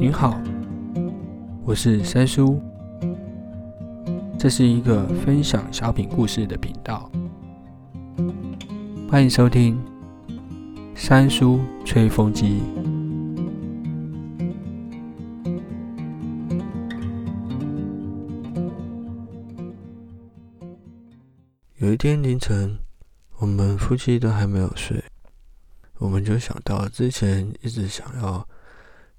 您好，我是三叔，这是一个分享小品故事的频道，欢迎收听三叔吹风机。有一天凌晨，我们夫妻都还没有睡，我们就想到之前一直想要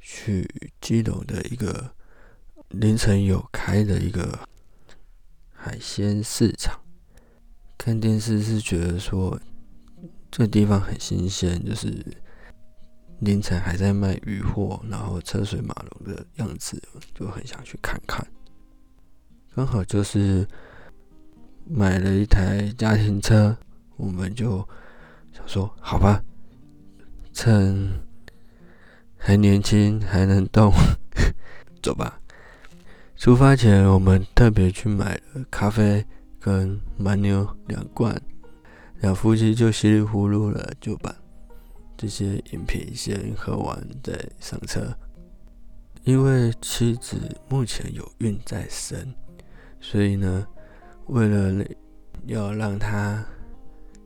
去基隆的一个凌晨有开的一个海鲜市场。看电视是觉得说这地方很新鲜，就是凌晨还在卖鱼货，然后车水马龙的样子，就很想去看看。刚好就是。买了一台家庭车，我们就想说，好吧，趁还年轻还能动，走吧。出发前，我们特别去买了咖啡跟蛮牛两罐，两夫妻就稀里糊涂了，就把这些饮品先喝完再上车。因为妻子目前有孕在身，所以呢。为了要让她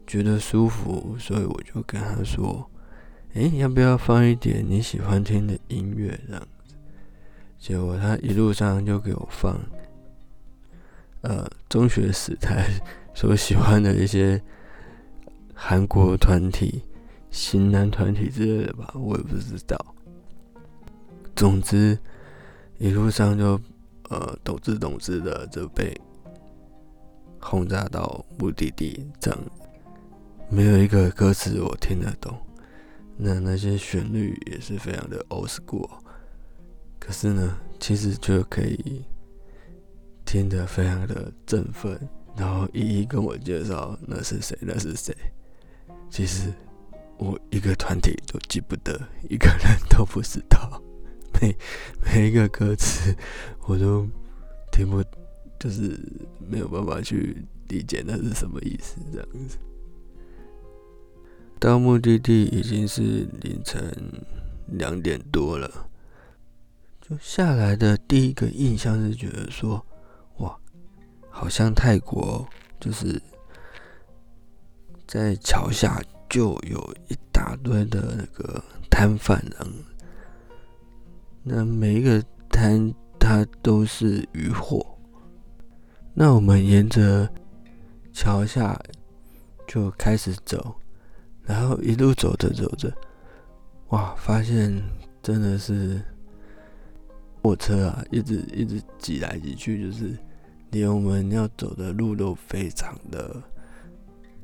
觉得舒服，所以我就跟她说：“哎，要不要放一点你喜欢听的音乐？”这样子，结果他一路上就给我放，呃，中学时代所喜欢的一些韩国团体、型男团体之类的吧，我也不知道。总之，一路上就呃，懂之懂之的就被。轰炸到目的地，这样没有一个歌词我听得懂。那那些旋律也是非常的 old school，可是呢，其实就可以听得非常的振奋，然后一一跟我介绍那是谁，那是谁。其实我一个团体都记不得，一个人都不知道，每每一个歌词我都听不。就是没有办法去理解那是什么意思，这样子。到目的地已经是凌晨两点多了，就下来的第一个印象是觉得说，哇，好像泰国，就是在桥下就有一大堆的那个摊贩，人，那每一个摊它都是渔货。那我们沿着桥下就开始走，然后一路走着走着，哇，发现真的是货车啊，一直一直挤来挤去，就是连我们要走的路都非常的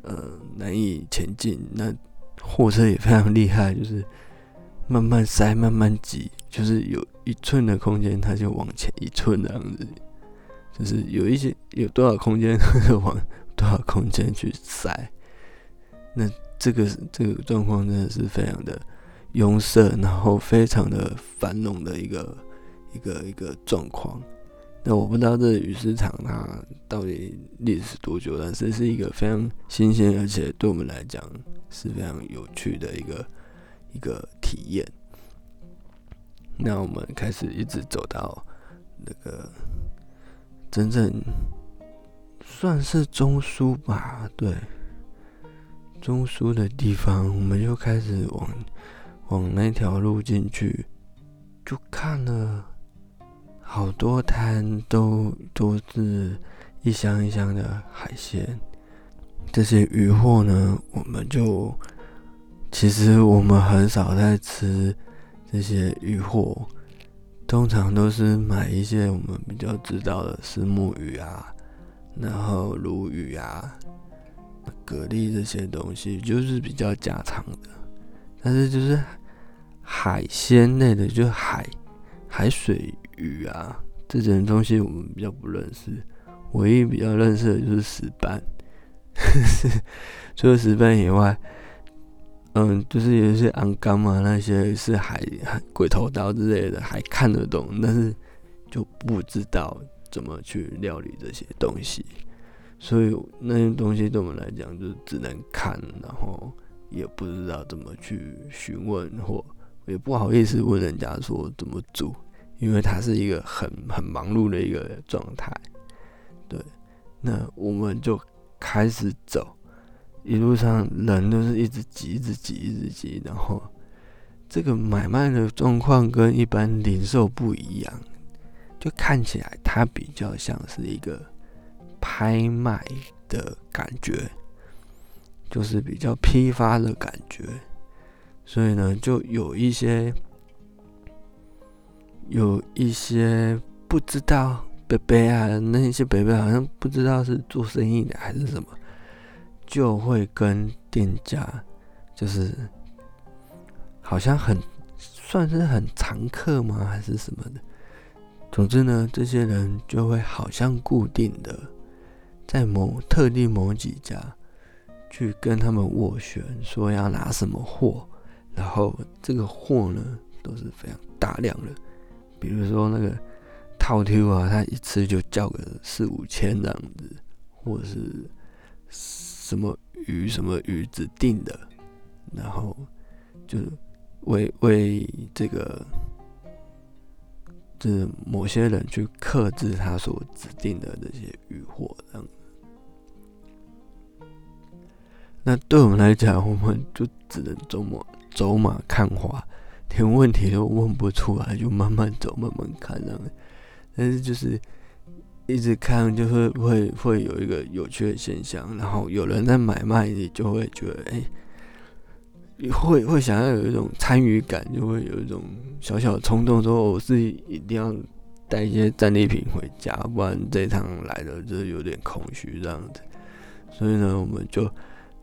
呃难以前进。那货车也非常厉害，就是慢慢塞，慢慢挤，就是有一寸的空间，它就往前一寸这样子。就是有一些有多少空间就往多少空间去塞，那这个这个状况真的是非常的拥塞，然后非常的繁荣的一个一个一个状况。那我不知道这鱼市场它到底历史多久，但是是一个非常新鲜，而且对我们来讲是非常有趣的一个一个体验。那我们开始一直走到那个。真正算是中枢吧，对，中枢的地方，我们就开始往往那条路进去，就看了好多摊，都都是一箱一箱的海鲜。这些鱼货呢，我们就其实我们很少在吃这些鱼货。通常都是买一些我们比较知道的石目鱼啊，然后鲈鱼啊、蛤蜊这些东西，就是比较家常的。但是就是海鲜类的，就海海水鱼啊这种东西，我们比较不认识。唯一比较认识的就是石斑，除了石斑以外。嗯，就是有一些昂干嘛，那些是海海鬼头刀之类的，还看得懂，但是就不知道怎么去料理这些东西，所以那些东西对我们来讲，就只能看，然后也不知道怎么去询问或也不好意思问人家说怎么煮，因为他是一个很很忙碌的一个状态。对，那我们就开始走，一路上人都是一直挤，一直挤，一直挤，然后这个买卖的状况跟一般零售不一样，就看起来它比较像是一个拍卖的感觉，就是比较批发的感觉。所以呢，就有一些有一些不知道北北啊，那一些北北好像不知道是做生意的还是什么，就会跟店家就是好像很算是很常客吗，还是什么的？总之呢，这些人就会好像固定的在某特定某几家去跟他们斡旋，说要拿什么货。然后这个货呢都是非常大量的，比如说那个套 Q 啊，他一次就叫个四五千这样子，或者是什么鱼什么鱼指定的，然后就为为这个这某些人去克制他所指定的这些鱼货这样。那对我们来讲，我们就只能走马。走马看花，连问题都问不出来，就慢慢走，慢慢看这样。但是就是一直看，就会会会有一个有趣的现象，然后有人在买卖，你就会觉得，哎，会会想要有一种参与感，就会有一种小小的冲动，说我是一定要带一些战利品回家，不然这趟来的就是有点空虚这样子。所以呢，我们就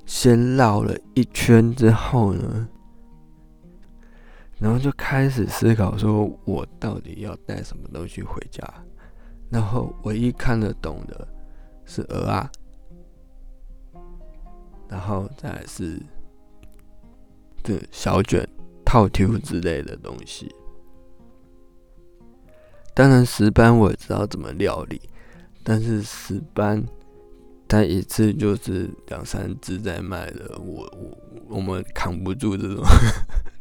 先绕了一圈之后呢。然后就开始思考，说我到底要带什么东西回家？然后唯一看得懂的是鹅啊，然后再是这小卷、套 Q 之类的东西。当然石斑我也知道怎么料理，但是石斑它一次就是两三只在卖的，我我我们扛不住这种。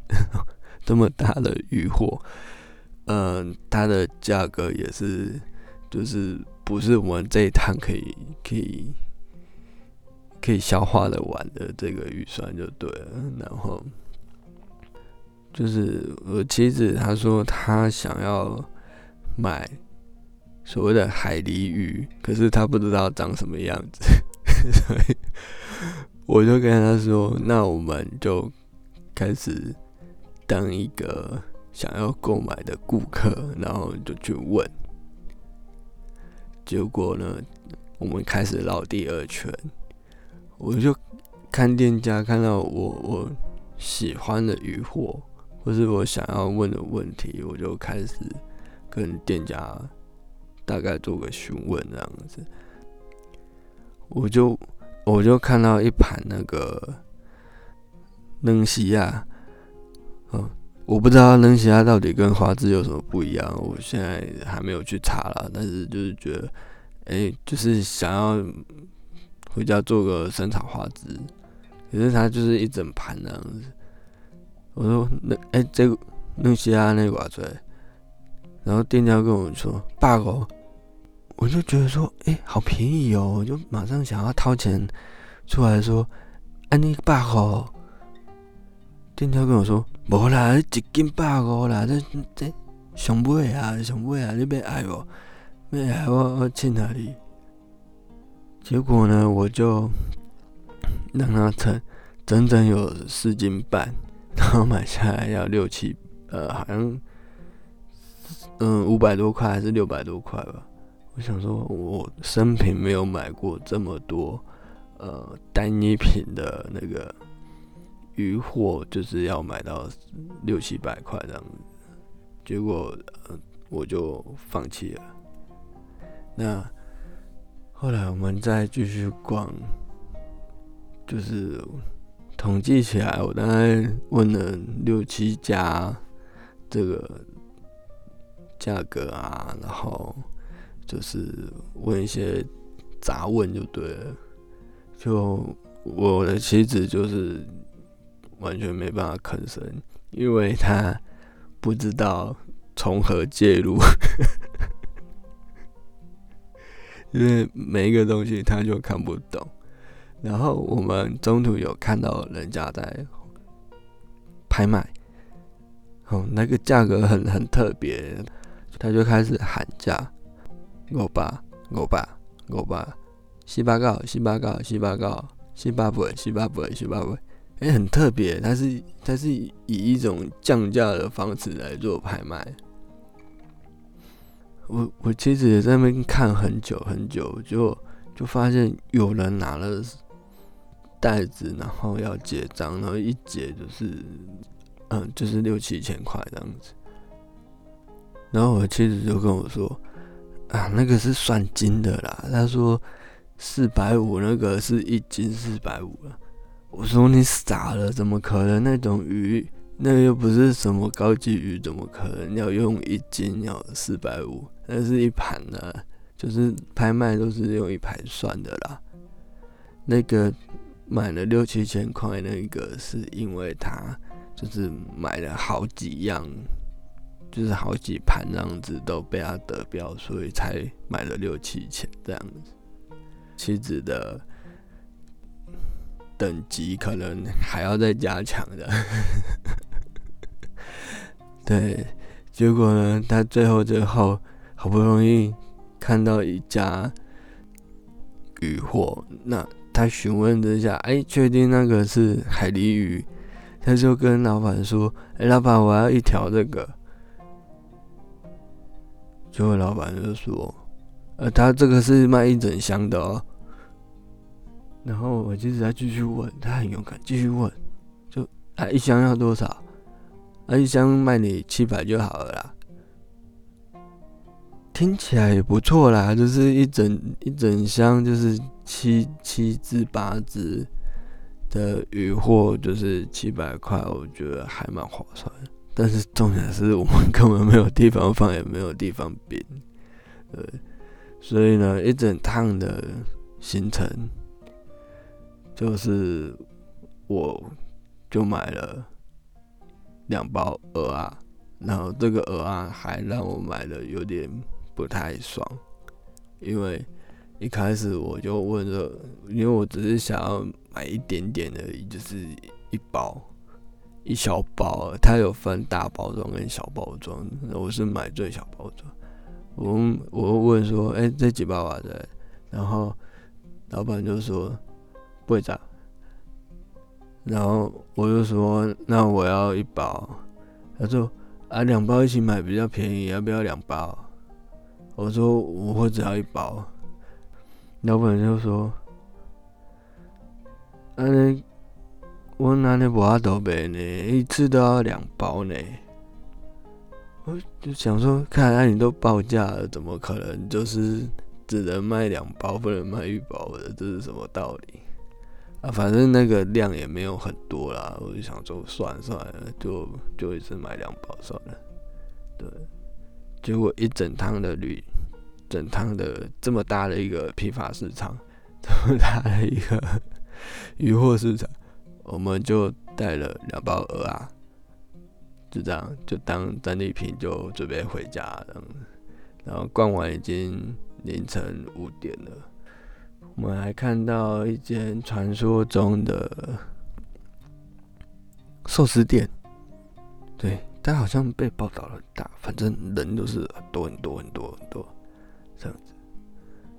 这么大的渔获，嗯，它的价格也是，就是不是我们这一趟可以可以可以消化的完的这个预算就对了。然后就是我妻子她说她想要买所谓的海狸鱼，可是他不知道长什么样子，所以我就跟他说，那我们就开始。当一个想要购买的顾客，然后就去问，结果呢，我们开始绕第二圈，我就看店家看到我我喜欢的鱼货，或是我想要问的问题，我就开始跟店家大概做个询问这样子，我就我就看到一盘那个冷西亚。嗯，我不知道冷血鸭到底跟花枝有什么不一样，我现在还没有去查了。但是就是觉得，哎，就是想要回家做个生炒花枝，可是它就是一整盘那样子。我说那哎，这个冷西亚那挂出来，然后店家跟我说八个，我就觉得说，哎，好便宜哦，我就马上想要掏钱出来说，哎，那个八个。店家跟我说：“无啦，一斤百五啦，这这上尾啊，上尾啊，你要爱我，要爱我，我去哪里？”结果呢，我就让他称，整整有四斤半，然后买下来要六七，呃，好像嗯五百多块还是六百多块吧。我想说，我生平没有买过这么多呃单一品的那个。鱼货就是要买到六七百块这样子，结果我就放弃了。那后来我们再继续逛，就是统计起来，我大概问了六七家这个价格啊，然后就是问一些杂问就对了。就我的妻子就是。完全没办法吭声，因为他不知道从何介入，因为每一个东西他就看不懂。然后我们中途有看到人家在拍卖，哦，那个价格很很特别，他就开始喊价，五八、五八、五百，四百九、四百九、四百九、四百八、四百八、百八，哎，很特别，它是它是以一种降价的方式来做拍卖。我我其实也在那边看很久很久，就就发现有人拿了。袋子，然后要结账，然后一结就是，嗯，就是六七千块这样子。然后我妻子就跟我说：“那个是算斤的啦。”他说：“四百五那个是一斤四百五了。”我说：“你傻了？怎么可能？那种鱼，那又不是什么高级鱼，怎么可能要用一斤要四百五？那是一盘的，就是拍卖都是用一盘算的啦。那个。”买了六七千块，那个是因为他就是买了好几样，就是好几盘这样子都被他得标，所以才买了六七千这样子。妻子的等级可能还要再加强的，对。结果呢，他最后最后好不容易看到一家渔货，那。他询问之下，哎，确定那个是海狸鱼，他就跟老板说：“哎，老板，我要一条这个。”结果老板就说：“呃，他这个是卖一整箱的哦。”然后我就在继续问，他很勇敢，继续问，就啊，一箱要多少？啊，一箱卖你七百就好了啦。听起来也不错啦，就是一整一整箱，就是七七至八只的鱼货，就是七百块，我觉得还蛮划算。但是重点是我们根本没有地方放，也没有地方冰，对，所以呢，一整趟的行程，就是我就买了两包鹅啊，然后这个鹅啊还让我买的有点。不太爽，因为一开始我就问说，因为我只是想要买一点点而已，就是一包一小包，它有分大包装跟小包装，我是买最小包装。我我问说，哎，这几包啊？对，然后老板就说不会涨，然后我就说，那我要一包，他说啊，两包一起买比较便宜，要不要两包？我说我会只要一包，老板就说：“嗯，我哪里不阿多买呢？一次都要两包呢。”我就想说，看来你都报价了，怎么可能就是只能卖两包，不能卖一包的？这是什么道理？啊，反正那个量也没有很多啦，我就想说，算了算了，就就一次买两包算了，对。结果一整趟的旅，整趟的这么大的一个批发市场，这么大的一个 渔货市场，我们就带了两包鹅啊，就这样就当战利品就准备回家了。然后逛完已经凌晨五点了，我们还看到一间传说中的寿司店，对。但好像被报道很大，反正人都是很多很多很多很多这样子。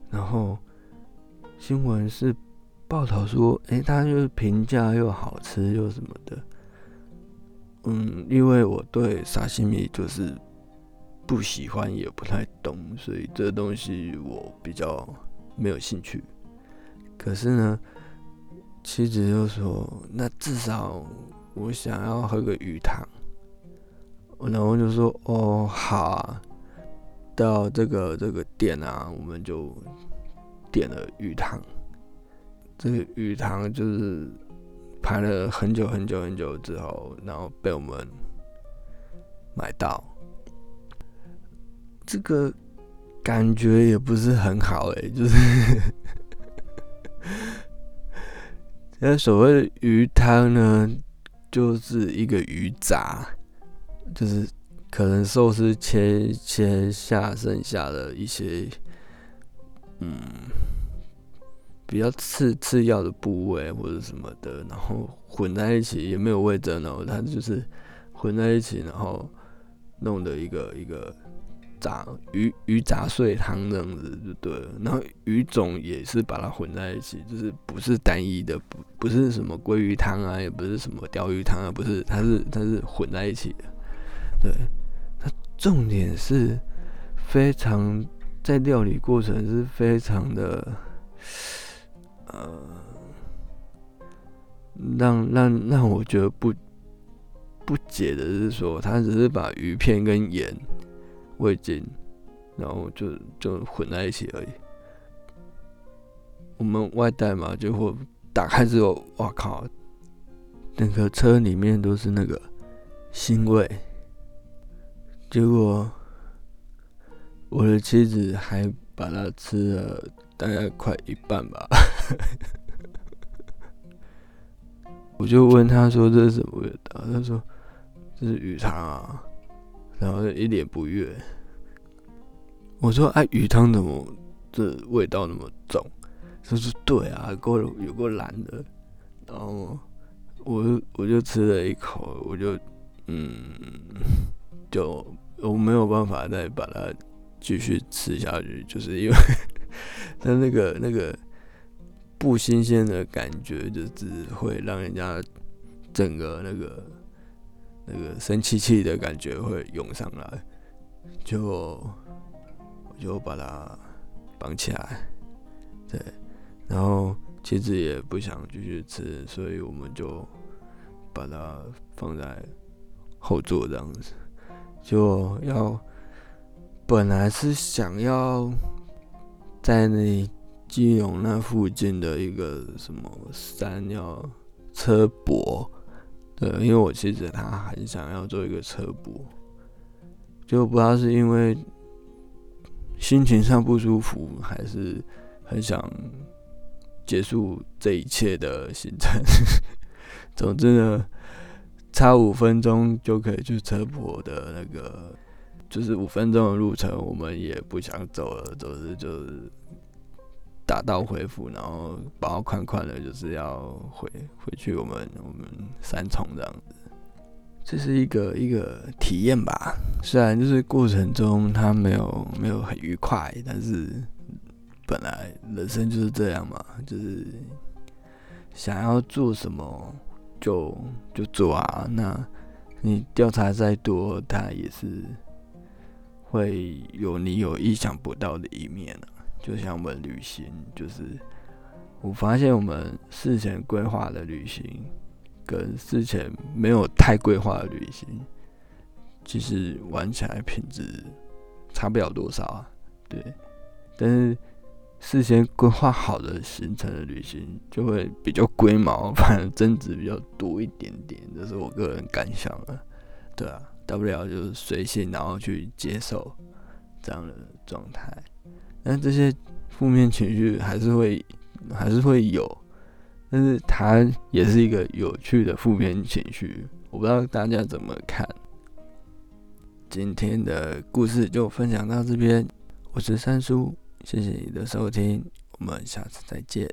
然后新闻是报道说，哎，它就是评价又好吃又什么的。嗯，因为我对沙西米就是不喜欢也不太懂，所以这东西我比较没有兴趣。可是呢，妻子就说，那至少我想要喝个鱼汤。然后就说：“哦，好啊，到这个这个店啊，我们就点了鱼汤。这个鱼汤就是排了很久很久很久之后，然后被我们买到。这个感觉也不是很好哎，就是那所谓的鱼汤呢，就是一个鱼杂，就是可能寿司切切下剩下的一些，嗯，比较次次要的部位或者什么的，然后混在一起，也没有味增哦，它就是混在一起，然后弄的一个一个。杂鱼鱼杂碎汤这样子就对了，然后鱼种也是把它混在一起，就是不是单一的，不不是什么鲑鱼汤啊，也不是什么鲷鱼汤啊，不是，它是它是混在一起的。对，它重点是非常在料理过程是非常的，呃，让让让我觉得不不解的是说，他只是把鱼片跟盐。味精，然后就就混在一起而已。我们外带嘛，结果打开之后，哇靠！整个车里面都是那个腥味。结果我的妻子还把它吃了大概快一半吧。我就问他说：“这是什么味道？”他说：“这是鱼汤啊。”然后一脸不悦，我说：“哎，鱼汤怎么这味道那么重？”他说：“对啊，够有够蓝的。”然后我我就吃了一口，我就嗯，就我没有办法再把它继续吃下去，就是因为它 那个那个不新鲜的感觉，就只会让人家整个那个。那个生气气的感觉会涌上来，就我就把它绑起来，对，然后妻子也不想继续吃，所以我们就把它放在后座这样子，就要本来是想要在那基隆那附近的一个什么山要车泊。对，因为我妻子她很想要做一个车播，就不知道是因为心情上不舒服，还是很想结束这一切的行程。总之呢，差五分钟就可以去车播的那个，就是五分钟的路程，我们也不想走了，总之就是。打道回府，然后包包款款的，就是要回回去我们我们三重这样子，这是一个一个体验吧。虽然就是过程中他没有没有很愉快，但是本来人生就是这样嘛，就是想要做什么就就做啊。那你调查再多，他也是会有你有意想不到的一面啊。就像我们旅行，就是我发现我们事前规划的旅行，跟事前没有太规划的旅行，其实玩起来品质差不了多少啊。对，但是事先规划好的行程的旅行，就会比较龟毛，反正增值比较多一点点，这是我个人感想啊。对啊，大不了就是随性，然后去接受这样的状态。但这些负面情绪还是会还是会有，但是它也是一个有趣的负面情绪。我不知道大家怎么看。今天的故事就分享到这边，我是三叔，谢谢你的收听，我们下次再见。